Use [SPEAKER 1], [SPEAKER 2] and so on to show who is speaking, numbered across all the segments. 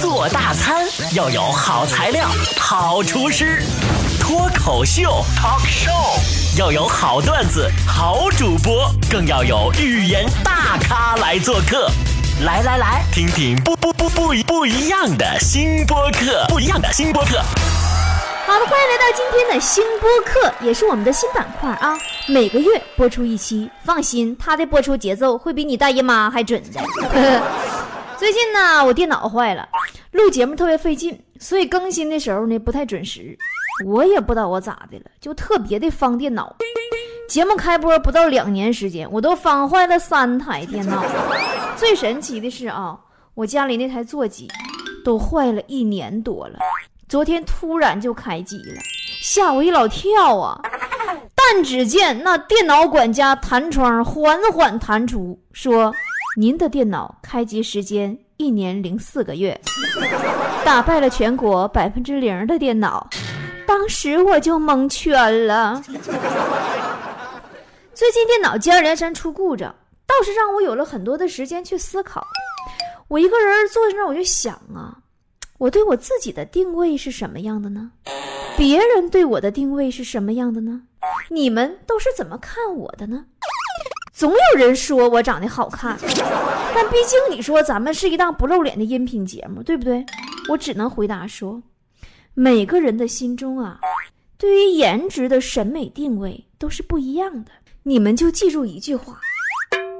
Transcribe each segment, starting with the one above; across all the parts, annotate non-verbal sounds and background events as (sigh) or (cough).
[SPEAKER 1] 做大餐要有好材料，好厨师。脱口秀，talk show，要有好段子，好主播，更要有语言大咖来做客。来来来，听听不不不不一不一样的新播客，不一样的新播客。
[SPEAKER 2] 好的，欢迎来到今天的新播客，也是我们的新板块啊。每个月播出一期，放心，它的播出节奏会比你大姨妈还准的。(laughs) 最近呢，我电脑坏了，录节目特别费劲，所以更新的时候呢不太准时。我也不知道我咋的了，就特别的方电脑。节目开播不到两年时间，我都方坏了三台电脑。最神奇的是啊，我家里那台座机都坏了一年多了，昨天突然就开机了，吓我一老跳啊！但只见那电脑管家弹窗缓缓弹出，说：“您的电脑开机时间一年零四个月，打败了全国百分之零的电脑。”当时我就蒙圈了。最近电脑接二连三出故障，倒是让我有了很多的时间去思考。我一个人坐在那，我就想啊，我对我自己的定位是什么样的呢？别人对我的定位是什么样的呢？你们都是怎么看我的呢？总有人说我长得好看，(laughs) 但毕竟你说咱们是一档不露脸的音频节目，对不对？我只能回答说。每个人的心中啊，对于颜值的审美定位都是不一样的。你们就记住一句话：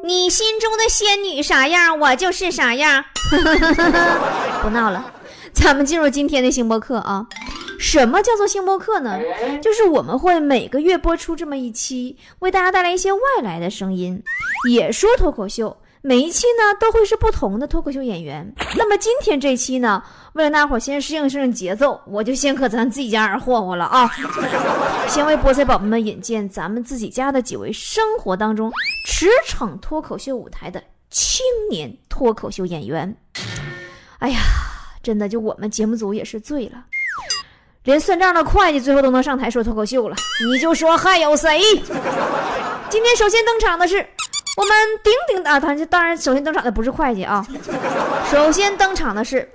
[SPEAKER 2] 你心中的仙女啥样，我就是啥样。(laughs) 不闹了，咱们进入今天的星播课啊。什么叫做星播客呢？就是我们会每个月播出这么一期，为大家带来一些外来的声音，也说脱口秀。每一期呢都会是不同的脱口秀演员。那么今天这期呢，为了大伙先适应适应节奏，我就先搁咱自己家人霍霍了啊！(laughs) 先为菠菜宝宝们引荐咱们自己家的几位生活当中驰骋脱口秀舞台的青年脱口秀演员。哎呀，真的就我们节目组也是醉了，连算账的会计最后都能上台说脱口秀了，你就说还有谁？今天首先登场的是。我们鼎鼎啊，他当然首先登场的不是会计啊，首先登场的是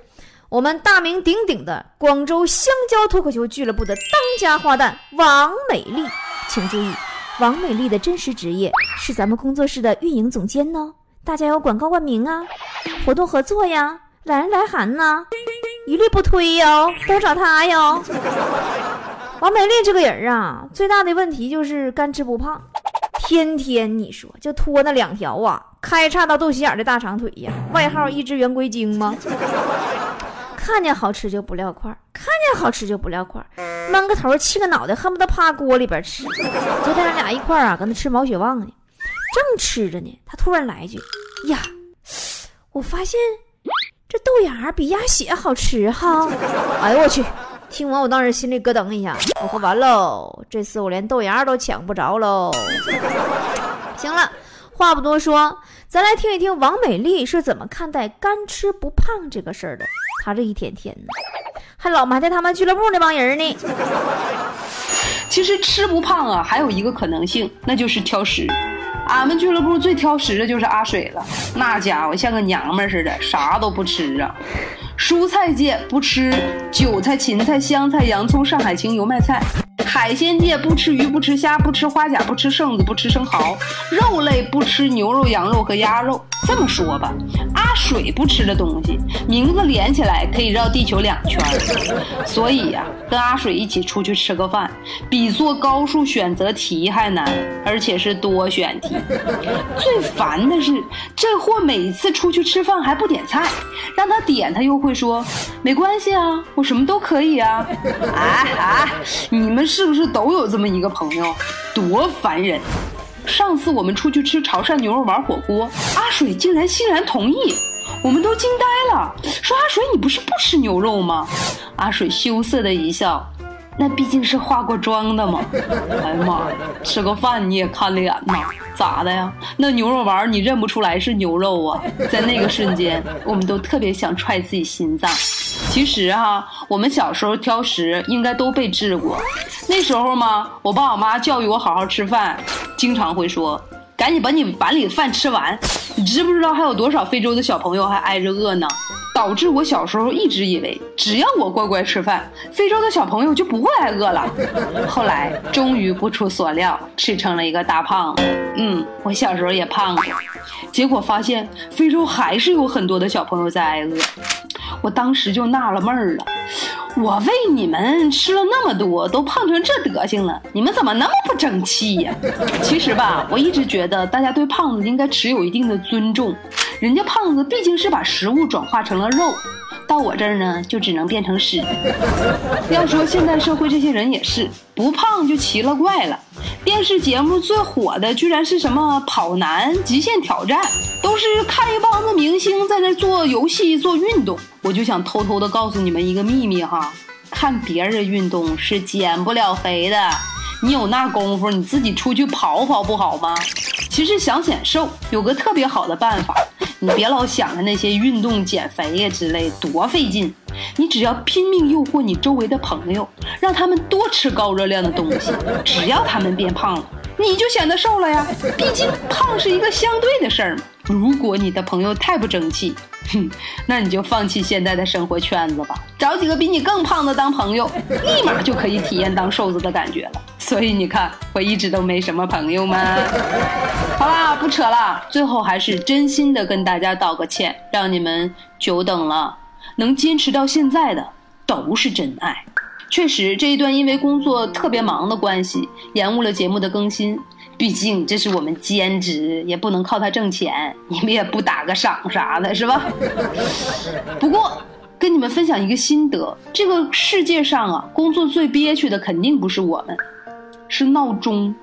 [SPEAKER 2] 我们大名鼎鼎的广州香蕉脱口秀俱乐部的当家花旦王美丽。请注意，王美丽的真实职业是咱们工作室的运营总监呢。大家有广告冠名啊，活动合作呀，来人来函呢，一律不推哟，都找他哟。(laughs) 王美丽这个人啊，最大的问题就是干吃不胖。天天你说就拖那两条啊，开叉到肚脐眼的大长腿呀，外号一只圆规精吗？(laughs) 看见好吃就不撂块，看见好吃就不撂块，闷个头气个脑袋，恨不得趴锅里边吃。昨天俺俩一块啊，搁那吃毛血旺呢，正吃着呢，他突然来一句：“呀，我发现这豆芽比鸭血好吃哈！” (laughs) 哎呦我去！听完我当时心里咯噔一下，我说完喽，这次我连豆芽都抢不着喽。(laughs) 行了，话不多说，咱来听一听王美丽是怎么看待干吃不胖这个事儿的。她这一天天的，还老埋汰他们俱乐部那帮人呢。(laughs)
[SPEAKER 3] 其实吃不胖啊，还有一个可能性，那就是挑食。俺们俱乐部最挑食的就是阿水了，那家伙像个娘们似的，啥都不吃啊。蔬菜界不吃韭菜、芹菜、香菜、洋葱、上海青、油麦菜；海鲜界不吃鱼、不吃虾、不吃花甲、不吃剩子、不吃生蚝；肉类不吃牛肉、羊肉和鸭肉。这么说吧，阿水不吃的东西，名字连起来可以绕地球两圈。所以呀，跟阿水一起出去吃个饭，比做高数选择题还难，而且是多选题。最烦的是，这货每次出去吃饭还不点菜，让他点他又会说没关系啊，我什么都可以啊。哎哎，你们是不是都有这么一个朋友？多烦人！上次我们出去吃潮汕牛肉丸火锅，阿水竟然欣然同意，我们都惊呆了，说阿水你不是不吃牛肉吗？阿水羞涩的一笑，那毕竟是化过妆的嘛。哎呀妈呀，吃个饭你也看脸呐？咋的呀？那牛肉丸你认不出来是牛肉啊？在那个瞬间，我们都特别想踹自己心脏。其实哈，我们小时候挑食应该都被治过。那时候嘛，我爸我妈教育我好好吃饭，经常会说：“赶紧把你碗里的饭吃完。”你知不知道还有多少非洲的小朋友还挨着饿呢？导致我小时候一直以为，只要我乖乖吃饭，非洲的小朋友就不会挨饿了。(laughs) 后来终于不出所料，吃成了一个大胖子。嗯，我小时候也胖过，结果发现非洲还是有很多的小朋友在挨饿。我当时就纳了闷儿了，我喂你们吃了那么多，都胖成这德行了，你们怎么那么不争气呀？其实吧，我一直觉得大家对胖子应该持有一定的尊重，人家胖子毕竟是把食物转化成了肉，到我这儿呢就只能变成屎。(laughs) 要说现代社会这些人也是不胖就奇了怪了，电视节目最火的居然是什么跑男、极限挑战，都是看一帮子明星在那做游戏、做运动。我就想偷偷的告诉你们一个秘密哈，看别人运动是减不了肥的，你有那功夫你自己出去跑跑不好吗？其实想显瘦有个特别好的办法，你别老想着那些运动减肥呀之类，多费劲。你只要拼命诱惑你周围的朋友，让他们多吃高热量的东西，只要他们变胖了，你就显得瘦了呀。毕竟胖是一个相对的事儿嘛。如果你的朋友太不争气，哼，(laughs) 那你就放弃现在的生活圈子吧，找几个比你更胖的当朋友，(laughs) 立马就可以体验当瘦子的感觉了。所以你看，我一直都没什么朋友吗？(laughs) 好啦，不扯了，最后还是真心的跟大家道个歉，让你们久等了。能坚持到现在的都是真爱。确实，这一段因为工作特别忙的关系，延误了节目的更新。毕竟这是我们兼职，也不能靠它挣钱，你们也不打个赏啥的，是吧？(laughs) 不过跟你们分享一个心得：这个世界上啊，工作最憋屈的肯定不是我们，是闹钟。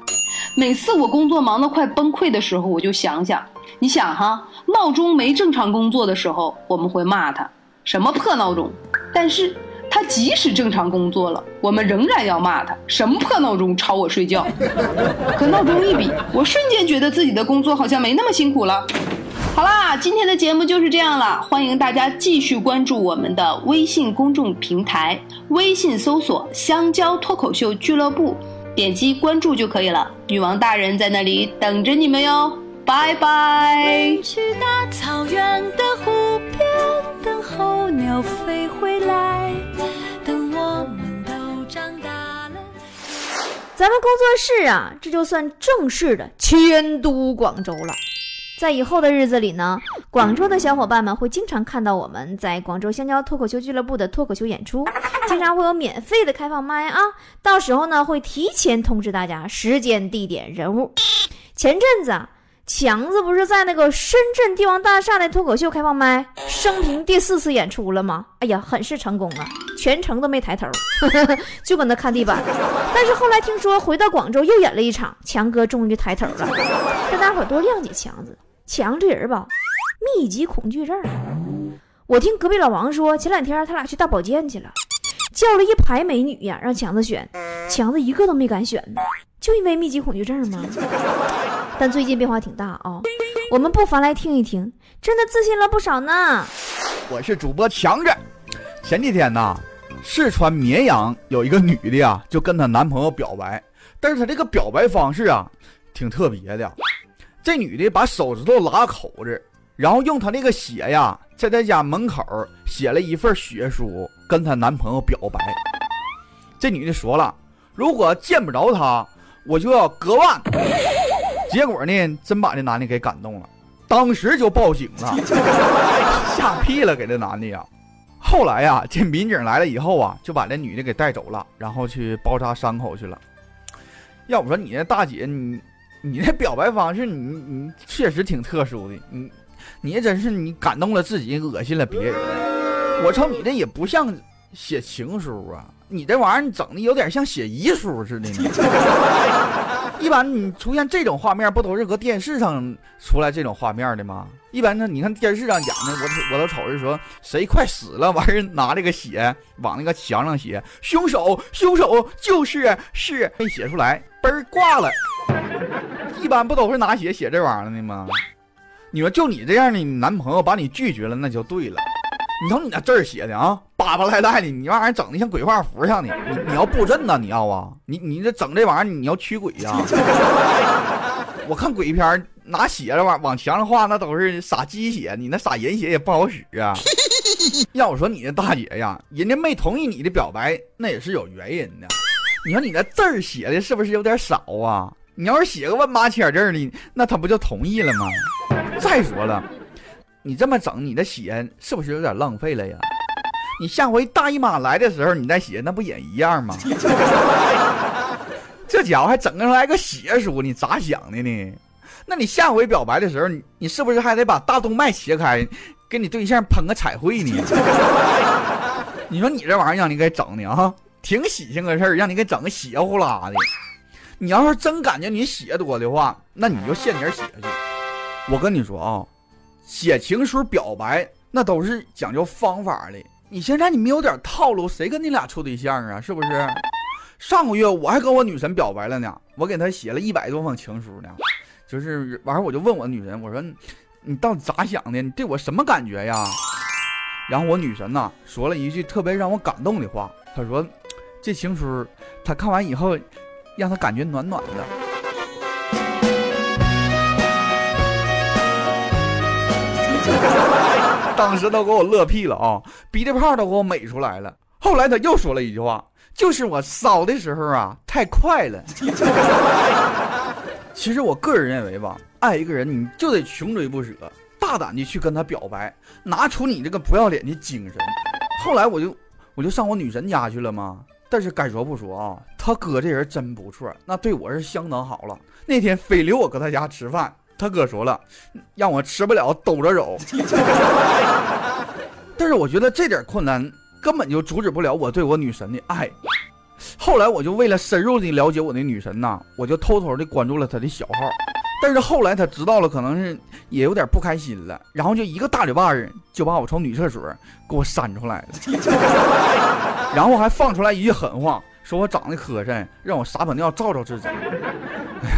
[SPEAKER 3] 每次我工作忙得快崩溃的时候，我就想想，你想哈，闹钟没正常工作的时候，我们会骂他什么破闹钟，但是。即使正常工作了，我们仍然要骂他什么破闹钟吵我睡觉。(laughs) 和闹钟一比，我瞬间觉得自己的工作好像没那么辛苦了。好啦，今天的节目就是这样了，欢迎大家继续关注我们的微信公众平台，微信搜索“香蕉脱口秀俱乐部”，点击关注就可以了。女王大人在那里等着你们哟，拜拜。去咱们工作室啊，这就算正式的迁都广州了。在以后的日子里呢，广州的小伙伴们会经常看到我们在广州香蕉脱口秀俱乐部的脱口秀演出，经常会有免费的开放麦啊。到时候呢，会提前通知大家时间、地点、人物。前阵子啊。强子不是在那个深圳帝王大厦的脱口秀开放麦，生平第四次演出了吗？哎呀，很是成功啊，全程都没抬头，(laughs) 就搁那看地板。但是后来听说回到广州又演了一场，强哥终于抬头了，让大伙多谅解强子。强这人吧，密集恐惧症。我听隔壁老王说，前两天他俩去大保健去了，叫了一排美女呀，让强子选，强子一个都没敢选呢，就因为密集恐惧症吗？但最近变化挺大啊，我们不妨来听一听，真的自信了不少呢。
[SPEAKER 4] 我是主播强子，前几天呢，四川绵阳有一个女的呀，就跟她男朋友表白，但是她这个表白方式啊，挺特别的。这女的把手指头拉口子，然后用她那个血呀，在她家门口写了一份血书，跟她男朋友表白。这女的说了，如果见不着他，我就要割腕。结果呢，真把这男的给感动了，当时就报警了，(laughs) 吓屁了，给这男的呀。后来呀，这民警来了以后啊，就把这女的给带走了，然后去包扎伤口去了。要我说，你那大姐，你你那表白方式，你你确实挺特殊的，你你真是你感动了自己，恶心了别人。我瞅你这也不像写情书啊，你这玩意儿你整的有点像写遗书似的呢。(laughs) 一般你出现这种画面，不都是搁电视上出来这种画面的吗？一般呢，你看电视上演的，我我都瞅着说谁快死了，完事拿这个血往那个墙上写，凶手凶手就是是没写出来，嘣儿挂了。一般不都是拿血写这玩意儿的吗？你说就你这样的，男朋友把你拒绝了，那就对了。你瞅你那字儿写的啊，巴巴赖赖的，你玩意儿整的像鬼画符像的。(laughs) 你你要布阵呐，你要啊？你你这整这玩意儿，你要驱鬼呀？(laughs) 我看鬼片拿血了往往墙上画，那都是撒鸡血，你那撒人血也不好使啊。(laughs) 要我说你这大姐呀，人家没同意你的表白，那也是有原因的。你说你那字儿写的是不是有点少啊？你要是写个万八千字的，那他不就同意了吗？再说了，你这么整，你的血是不是有点浪费了呀？你下回大姨妈来的时候你再写，那不也一样吗？(laughs) 这家伙还整出来个血书，你咋想的呢？那你下回表白的时候，你你是不是还得把大动脉切开，给你对象喷个彩绘呢？(laughs) 你说你这玩意儿让你给整的啊，挺喜庆个事儿，让你给整个血呼啦的。你要是真感觉你血多的话，那你就献点血去。我跟你说啊，写情书表白那都是讲究方法的。你现在你没有点套路，谁跟你俩处对象啊？是不是？上个月我还跟我女神表白了呢，我给她写了一百多封情书呢。就是完事我就问我女神，我说你到底咋想的？你对我什么感觉呀？然后我女神呐说了一句特别让我感动的话，她说这情书她看完以后，让她感觉暖暖的。(laughs) 当时都给我乐屁了啊，鼻涕泡都给我美出来了。后来他又说了一句话，就是我烧的时候啊太快了。(laughs) 其实我个人认为吧，爱一个人你就得穷追不舍，大胆的去跟他表白，拿出你这个不要脸的精神。后来我就我就上我女神家去了嘛。但是该说不说啊，他哥这人真不错，那对我是相当好了。那天非留我搁他家吃饭。他哥说了，让我吃不了兜着走。(laughs) 但是我觉得这点困难根本就阻止不了我对我女神的爱。后来我就为了深入的了解我的女神呐，我就偷偷的关注了她的小号。但是后来她知道了，可能是也有点不开心了，然后就一个大嘴巴子就把我从女厕所给我扇出来了。(laughs) 然后还放出来一句狠话，说我长得磕碜，让我撒泡尿照照自己。(laughs) 哎呀！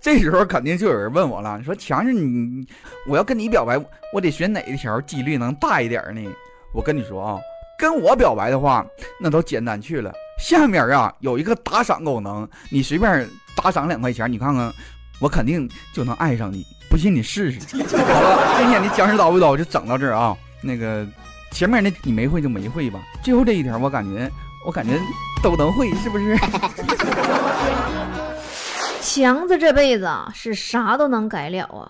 [SPEAKER 4] 这时候肯定就有人问我了，你说强子你，我要跟你表白，我得选哪一条几率能大一点呢？我跟你说啊，跟我表白的话，那都简单去了。下面啊有一个打赏功能，你随便打赏两块钱，你看看，我肯定就能爱上你。不信你试试。(laughs) 好了，今天的僵尸叨不叨就整到这儿啊。那个前面那你没会就没会吧，最后这一条我感觉我感觉都能会，是不是？(laughs)
[SPEAKER 2] 强子这辈子啊，是啥都能改了啊！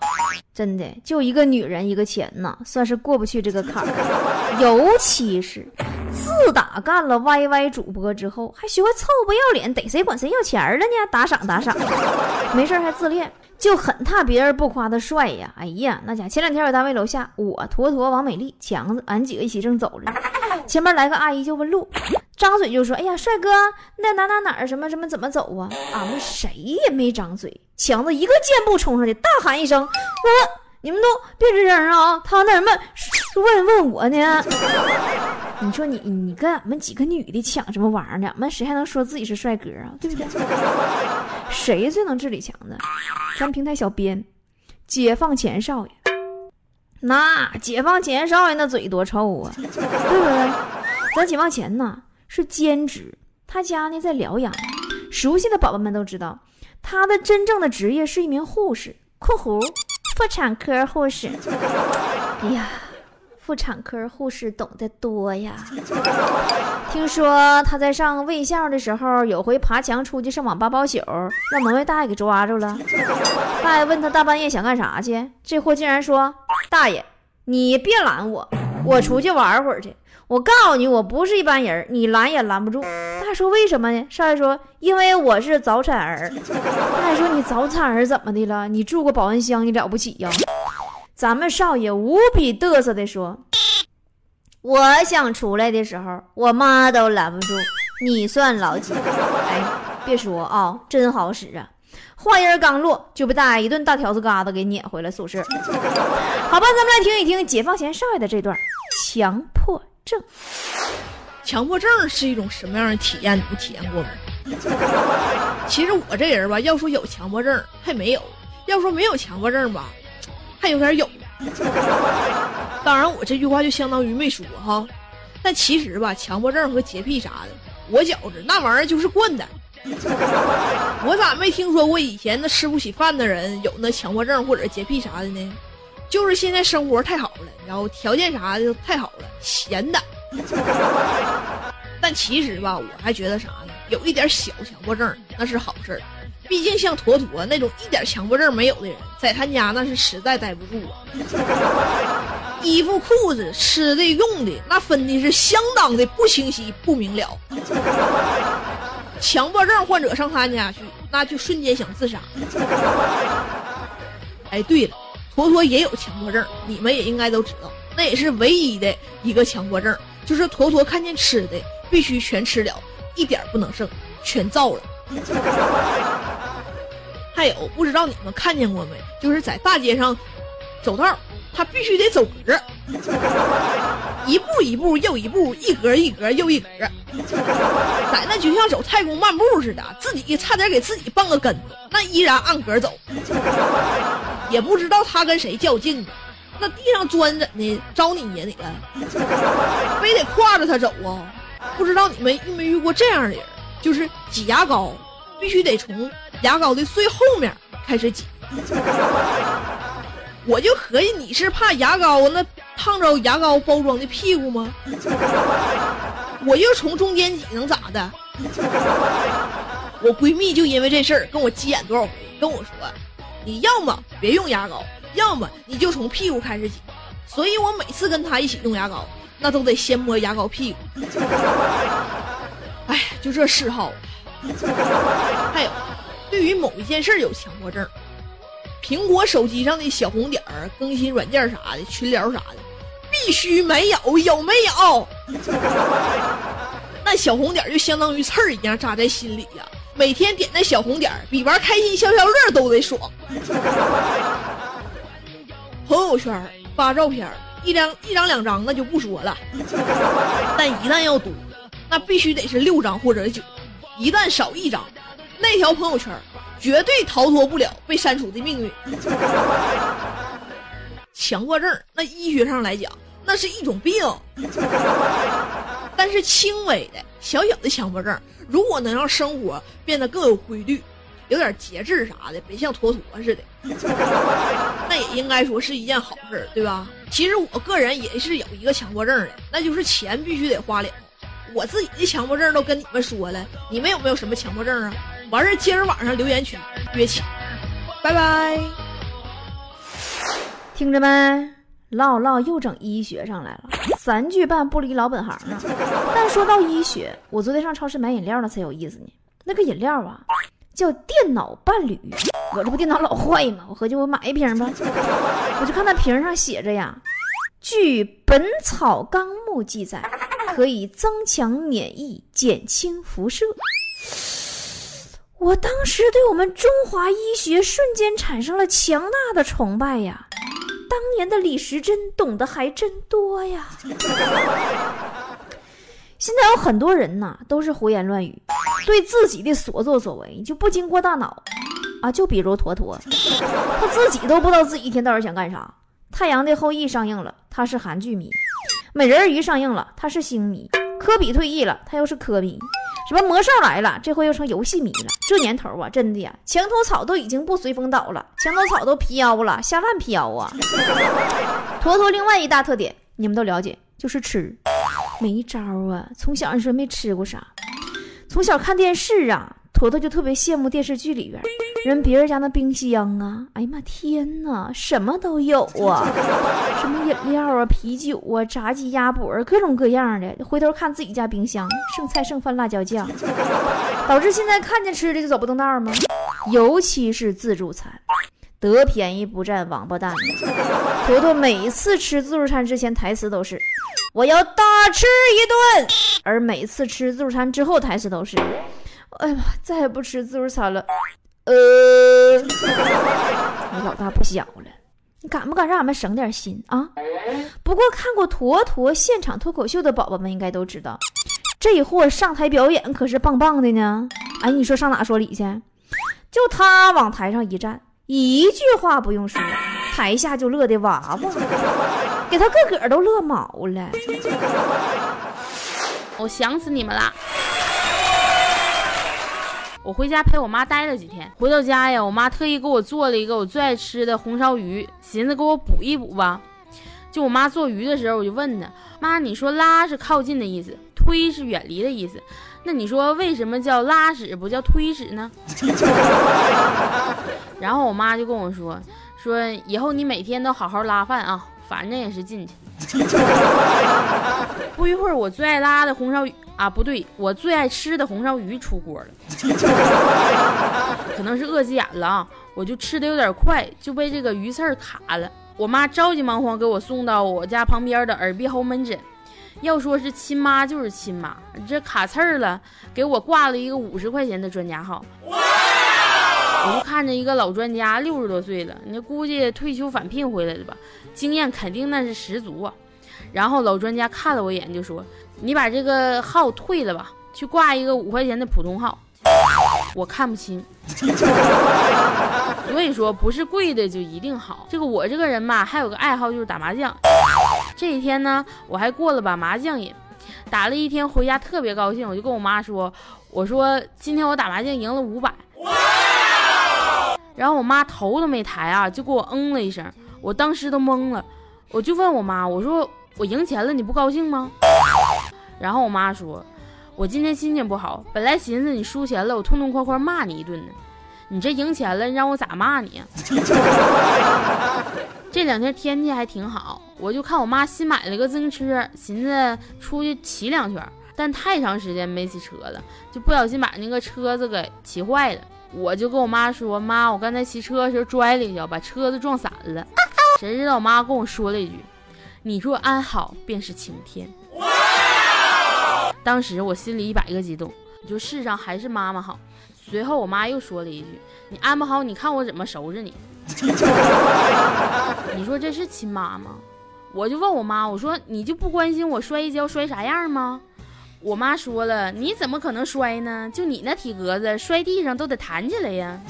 [SPEAKER 2] 真的，就一个女人一个钱呐，算是过不去这个坎儿。尤其是自打干了 YY 主播之后，还学会臭不要脸，逮谁管谁要钱了呢？打赏打赏，(laughs) 没事还自恋，就很怕别人不夸他帅呀！哎呀，那家前两天我单位楼下，我坨坨王美丽强子，俺几个一起正走着，前面来个阿姨就问路。张嘴就说：“哎呀，帅哥，那哪哪哪儿什么什么怎么走啊？”俺们谁也没张嘴，强子一个箭步冲上去，大喊一声：“我你们都别吱声啊！他那什么问问我呢？你说你你跟俺们几个女的抢什么玩意儿呢？俺们谁还能说自己是帅哥啊？对不对？谁最能治理强子？咱平台小编，解放前少爷，那解放前少爷那嘴多臭啊，(laughs) 对不对？咱解放前呢？”是兼职，他家呢在辽阳。熟悉的宝宝们都知道，他的真正的职业是一名护士（括弧妇产科护士）。哎呀，妇产科护士懂得多呀。听说他在上卫校的时候，有回爬墙出去上网吧包宿，让门卫大爷给抓住了。(laughs) 大爷问他大半夜想干啥去，这货竟然说：“大爷，你别拦我，我出去玩会儿去。”我告诉你，我不是一般人，你拦也拦不住。(laughs) 大说为什么呢？少爷说，因为我是早产儿。(laughs) 大爷说，你早产儿怎么的了？你住过保温箱，你了不起呀？咱们少爷无比嘚瑟地说，我想出来的时候，我妈都拦不住，你算老几？(laughs) 哎，别说啊，真好使啊！话音刚落，就被大爷一顿大条子疙瘩给撵回了宿舍。(laughs) 好吧，咱们来听一听解放前少爷的这段强迫。症，
[SPEAKER 5] 强迫症是一种什么样的体验？你们体验过吗？(laughs) 其实我这人吧，要说有强迫症还没有；要说没有强迫症吧，还有点有。(laughs) 当然，我这句话就相当于没说哈。但其实吧，强迫症和洁癖啥的，我觉着那玩意儿就是惯的。我咋没听说过以前那吃不起饭的人有那强迫症或者洁癖啥的呢？就是现在生活太好了，然后条件啥的太好了，闲的。但其实吧，我还觉得啥呢？有一点小强迫症那是好事儿，毕竟像坨坨那种一点强迫症没有的人，在他家那是实在待不住啊。衣服、裤子、吃的、用的，那分的是相当的不清晰、不明了。强迫症患者上他家去，那就瞬间想自杀。哎，对了，坨坨也有强迫症，你们也应该都知道，那也是唯一的一个强迫症，就是坨坨看见吃的必须全吃了，一点不能剩，全造了。还有，不知道你们看见过没？就是在大街上走道，他必须得走格，一步一步又一步，一格一格又一格，在那就像走太空漫步似的，自己差点给自己绊个跟头，那依然按格走。也不知道他跟谁较劲呢，那地上砖怎的招你惹你了？非得挎着他走啊？不知道你们遇没遇过这样的人，就是挤牙膏，必须得从牙膏的最后面开始挤。我就合计你是怕牙膏那烫着牙膏包装的屁股吗？我就从中间挤能咋的？我闺蜜就因为这事儿跟我急眼多少回，跟我说。你要么别用牙膏，要么你就从屁股开始挤。所以我每次跟她一起用牙膏，那都得先摸牙膏屁股。(laughs) 哎，就这嗜好。(laughs) 还有，对于某一件事有强迫症，苹果手机上的小红点儿、更新软件啥的、群聊啥的，必须没有，有没有？(laughs) 那小红点就相当于刺儿一样扎在心里呀。每天点那小红点儿比玩开心消消乐都得爽。(laughs) 朋友圈发照片一张一张两张那就不说了，但一旦要多，那必须得是六张或者九。一旦少一张，那条朋友圈绝对逃脱不了被删除的命运。强迫症，那医学上来讲，那是一种病。但是轻微的、小小的强迫症，如果能让生活变得更有规律，有点节制啥的，别像坨坨似的，那也应该说是一件好事，对吧？其实我个人也是有一个强迫症的，那就是钱必须得花了。我自己的强迫症都跟你们说了，你们有没有什么强迫症啊？完事今儿晚上留言区约起，拜拜。
[SPEAKER 2] 听着没？唠唠又整医学上来了，三句半不离老本行啊！但说到医学，我昨天上超市买饮料了才有意思呢。那个饮料啊，叫电脑伴侣。我这不电脑老坏吗？我合计我买一瓶吧。我就看那瓶上写着呀，据《本草纲目》记载，可以增强免疫，减轻辐射。我当时对我们中华医学瞬间产生了强大的崇拜呀！当年的李时珍懂得还真多呀！现在有很多人呐，都是胡言乱语，对自己的所作所为就不经过大脑啊。就比如坨坨，他自己都不知道自己一天到晚想干啥。《太阳的后裔》上映了，他是韩剧迷；《美人鱼》上映了，他是星迷；科比退役了，他又是科迷。什么魔兽来了？这回又成游戏迷了。这年头啊，真的呀，墙头草都已经不随风倒了，墙头草都飘了，下烂飘啊！坨坨另外一大特点，你们都了解，就是吃，没招啊。从小你说没吃过啥，从小看电视啊。坨坨就特别羡慕电视剧里边人别人家那冰箱啊，哎呀妈天哪，什么都有啊，什么饮料啊、啤酒啊、炸鸡鸭脖，各种各样的。回头看自己家冰箱，剩菜剩饭辣椒酱，导致现在看见吃的就走不动道吗？尤其是自助餐，得便宜不占王八蛋。坨坨每次吃自助餐之前台词都是“我要大吃一顿”，而每次吃自助餐之后台词都是。哎呀妈！再也不吃自助餐了。呃，你 (laughs) 老大不小了，你敢不敢让俺们省点心啊？不过看过坨坨现场脱口秀的宝宝们应该都知道，这货上台表演可是棒棒的呢。哎，你说上哪说理去？就他往台上一站，一句话不用说，台下就乐的哇哇，给他个个都乐毛了。
[SPEAKER 6] 我想死你们了！我回家陪我妈待了几天，回到家呀，我妈特意给我做了一个我最爱吃的红烧鱼，寻思给我补一补吧。就我妈做鱼的时候，我就问她妈：“你说拉是靠近的意思，推是远离的意思，那你说为什么叫拉屎不叫推屎呢？” (laughs) 然后我妈就跟我说：“说以后你每天都好好拉饭啊，反正也是进去。(laughs) ”不一会儿，我最爱拉的红烧鱼啊，不对，我最爱吃的红烧鱼出锅了。(laughs) 可能是饿急眼了啊，我就吃的有点快，就被这个鱼刺卡了。我妈着急忙慌给我送到我家旁边的耳鼻喉门诊。要说是亲妈就是亲妈，这卡刺儿了，给我挂了一个五十块钱的专家号。我就看着一个老专家，六十多岁了，你估计退休返聘回来的吧，经验肯定那是十足啊。然后老专家看了我一眼，就说：“你把这个号退了吧，去挂一个五块钱的普通号。”我看不清，(laughs) 所以说不是贵的就一定好。这个我这个人吧，还有个爱好就是打麻将。这一天呢，我还过了把麻将瘾，打了一天回家特别高兴，我就跟我妈说：“我说今天我打麻将赢了五百。”然后我妈头都没抬啊，就给我嗯了一声，我当时都懵了，我就问我妈：“我说我赢钱了，你不高兴吗？”然后我妈说。我今天心情不好，本来寻思你输钱了，我痛痛快快骂你一顿呢。你这赢钱了，你让我咋骂你呀？(laughs) 这两天天气还挺好，我就看我妈新买了个自行车，寻思出去骑两圈，但太长时间没骑车了，就不小心把那个车子给骑坏了。我就跟我妈说：“妈，我刚才骑车的时候摔了一跤，把车子撞散了。”谁知道我妈跟我说了一句：“你若安好，便是晴天。”当时我心里一百个激动，就世上还是妈妈好。随后我妈又说了一句：“你安不好，你看我怎么收拾你。(laughs) ”你说这是亲妈吗？我就问我妈，我说你就不关心我摔一跤摔啥样吗？我妈说了，你怎么可能摔呢？就你那体格子，摔地上都得弹起来呀。(laughs)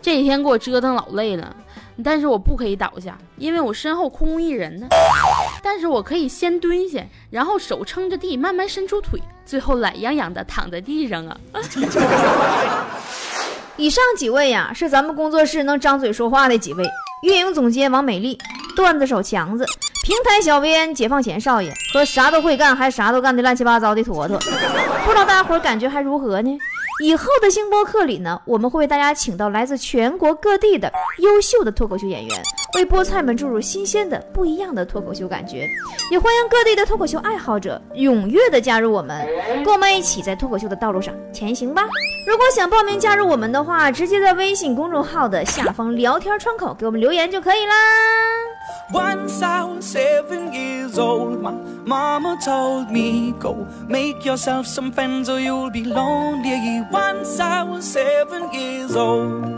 [SPEAKER 6] 这几天给我折腾老累了。但是我不可以倒下，因为我身后空无一人呢。但是我可以先蹲下，然后手撑着地，慢慢伸出腿，最后懒洋洋的躺在地上啊。(laughs)
[SPEAKER 2] 以上几位呀，是咱们工作室能张嘴说话的几位：运营总监王美丽，段子手强子，平台小编解放前少爷和啥都会干还啥都干的乱七八糟的坨坨。不知道大伙感觉还如何呢？以后的星播客里呢，我们会为大家请到来自全国各地的优秀的脱口秀演员，为菠菜们注入新鲜的、不一样的脱口秀感觉。也欢迎各地的脱口秀爱好者踊跃的加入我们，跟我们一起在脱口秀的道路上前行吧。如果想报名加入我们的话，直接在微信公众号的下方聊天窗口给我们留言就可以啦。
[SPEAKER 7] Once I was seven years old, my mama told me, Go make yourself some friends or you'll be lonely. Once I was seven years old.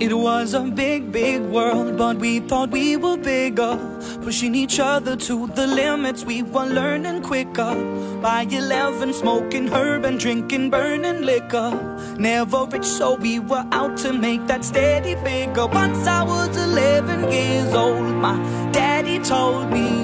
[SPEAKER 7] It was a big, big world, but we thought we were bigger. Pushing each other to the limits, we were learning quicker. By 11, smoking herb and drinking burning liquor. Never rich, so we were out to make that steady figure. Once I was 11 years old, my daddy told me,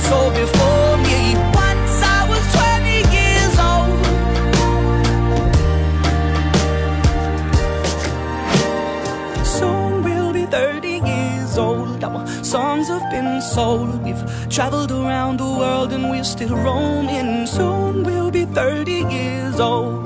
[SPEAKER 7] soul before me. Once I was 20 years old. Soon we'll be 30 years old. Our songs have been sold. We've traveled around the world and we're still roaming. Soon we'll be 30 years old.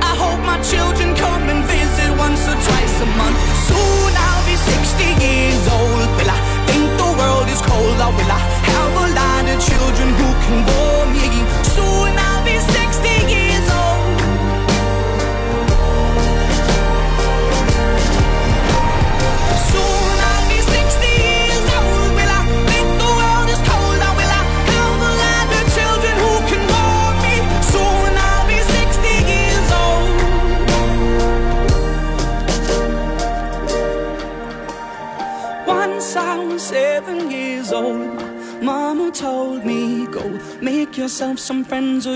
[SPEAKER 7] I my children come and visit once or twice a month. Soon I'll be 60 years old. Will I think the world is cold? Or will I have some friends or